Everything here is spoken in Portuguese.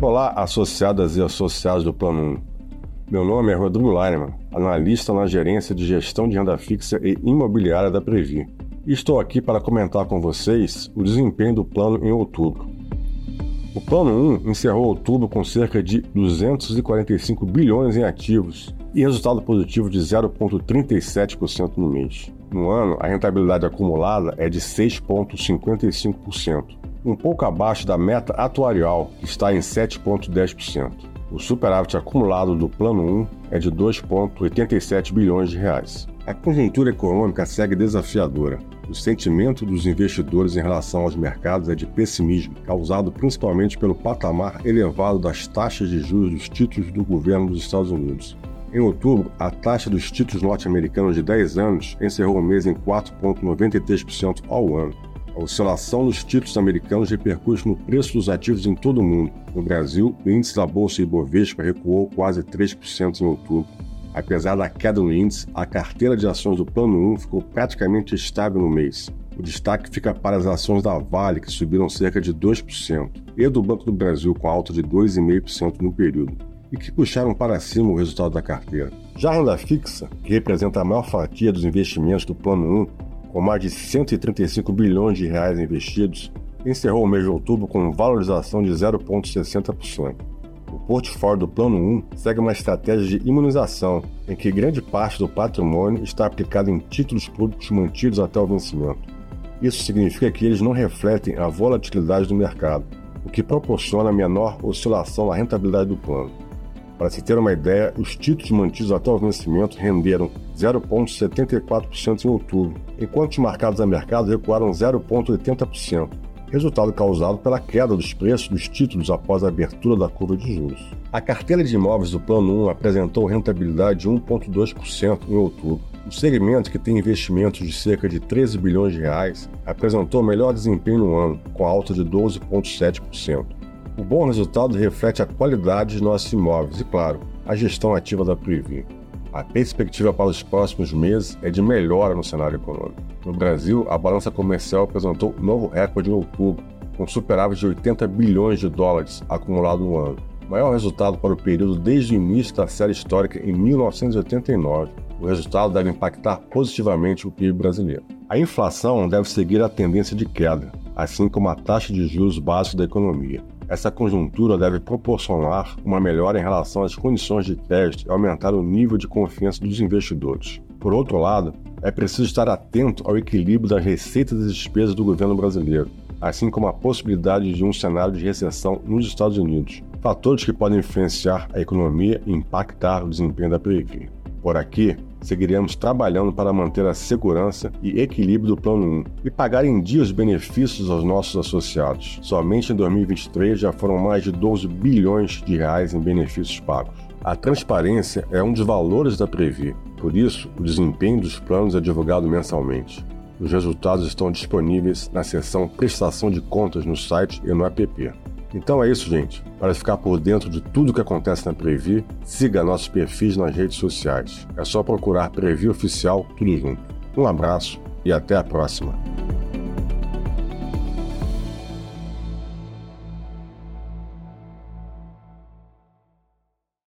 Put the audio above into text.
Olá, associadas e associados do Plano 1. Meu nome é Rodrigo Leinemann, analista na gerência de gestão de renda fixa e imobiliária da Previ. Estou aqui para comentar com vocês o desempenho do plano em outubro. O Plano 1 encerrou outubro com cerca de 245 bilhões em ativos e resultado positivo de 0,37% no mês. No ano, a rentabilidade acumulada é de 6,55%, um pouco abaixo da meta atuarial, que está em 7,10%. O superávit acumulado do Plano 1 é de 2,87 bilhões de reais. A conjuntura econômica segue desafiadora. O sentimento dos investidores em relação aos mercados é de pessimismo, causado principalmente pelo patamar elevado das taxas de juros dos títulos do governo dos Estados Unidos. Em outubro, a taxa dos títulos norte-americanos de 10 anos encerrou o mês em 4,93% ao ano. A oscilação dos títulos americanos repercute no preço dos ativos em todo o mundo. No Brasil, o índice da Bolsa Ibovespa recuou quase 3% em outubro. Apesar da queda no índice, a carteira de ações do Plano 1 ficou praticamente estável no mês. O destaque fica para as ações da Vale, que subiram cerca de 2%, e do Banco do Brasil, com alta de 2,5% no período e que puxaram para cima o resultado da carteira. Já a renda fixa, que representa a maior fatia dos investimentos do Plano 1, com mais de 135 bilhões de reais investidos, encerrou o mês de outubro com valorização de 0,60%. O portfólio do Plano 1 segue uma estratégia de imunização, em que grande parte do patrimônio está aplicado em títulos públicos mantidos até o vencimento. Isso significa que eles não refletem a volatilidade do mercado, o que proporciona menor oscilação na rentabilidade do plano. Para se ter uma ideia, os títulos mantidos até o vencimento renderam 0,74% em outubro, enquanto os marcados a mercado recuaram 0,80%, resultado causado pela queda dos preços dos títulos após a abertura da curva de juros. A carteira de imóveis do Plano 1 apresentou rentabilidade de 1,2% em outubro. O segmento, que tem investimentos de cerca de 13 bilhões de reais, apresentou melhor desempenho no ano, com alta de 12,7%. O bom resultado reflete a qualidade de nossos imóveis e, claro, a gestão ativa da Privi. A perspectiva para os próximos meses é de melhora no cenário econômico. No Brasil, a balança comercial apresentou novo recorde em outubro, com superávit de 80 bilhões de dólares acumulado no ano, maior resultado para o período desde o início da série histórica em 1989. O resultado deve impactar positivamente o PIB brasileiro. A inflação deve seguir a tendência de queda, assim como a taxa de juros básica da economia. Essa conjuntura deve proporcionar uma melhora em relação às condições de crédito e aumentar o nível de confiança dos investidores. Por outro lado, é preciso estar atento ao equilíbrio das receitas e despesas do governo brasileiro, assim como a possibilidade de um cenário de recessão nos Estados Unidos, fatores que podem influenciar a economia e impactar o desempenho da periferia. Por aqui, seguiremos trabalhando para manter a segurança e equilíbrio do Plano 1 e pagar em dia os benefícios aos nossos associados. Somente em 2023 já foram mais de 12 bilhões de reais em benefícios pagos. A transparência é um dos valores da Previ, por isso o desempenho dos planos é divulgado mensalmente. Os resultados estão disponíveis na seção Prestação de Contas no site e no app. Então é isso, gente. Para ficar por dentro de tudo que acontece na Previ, siga nossos perfis nas redes sociais. É só procurar Previ Oficial tudo junto. Um abraço e até a próxima.